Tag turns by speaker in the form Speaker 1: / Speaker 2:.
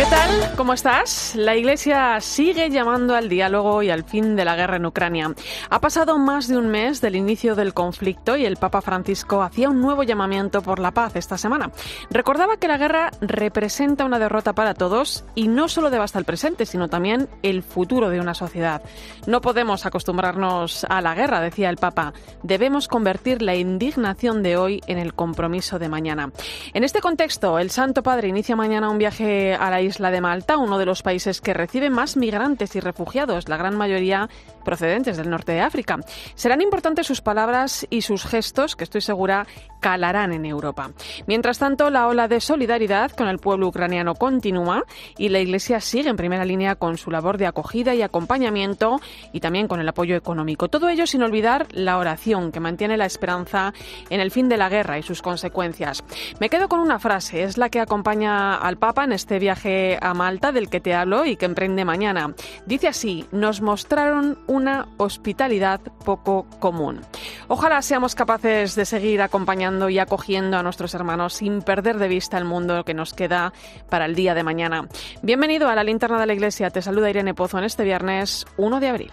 Speaker 1: ¿Qué tal? ¿Cómo estás? La Iglesia sigue llamando al diálogo y al fin de la guerra en Ucrania. Ha pasado más de un mes del inicio del conflicto y el Papa Francisco hacía un nuevo llamamiento por la paz esta semana. Recordaba que la guerra representa una derrota para todos y no solo devasta el presente, sino también el futuro de una sociedad. No podemos acostumbrarnos a la guerra, decía el Papa. Debemos convertir la indignación de hoy en el compromiso de mañana. En este contexto, el Santo Padre inicia mañana un viaje a la isla de Malta, uno de los países que recibe más migrantes y refugiados, la gran mayoría procedentes del norte de África. Serán importantes sus palabras y sus gestos, que estoy segura calarán en Europa. Mientras tanto, la ola de solidaridad con el pueblo ucraniano continúa y la Iglesia sigue en primera línea con su labor de acogida y acompañamiento y también con el apoyo económico. Todo ello sin olvidar la oración que mantiene la esperanza en el fin de la guerra y sus consecuencias. Me quedo con una frase, es la que acompaña al Papa en este a Malta del que te hablo y que emprende mañana. Dice así, nos mostraron una hospitalidad poco común. Ojalá seamos capaces de seguir acompañando y acogiendo a nuestros hermanos sin perder de vista el mundo que nos queda para el día de mañana. Bienvenido a la linterna de la iglesia. Te saluda Irene Pozo en este viernes 1 de abril.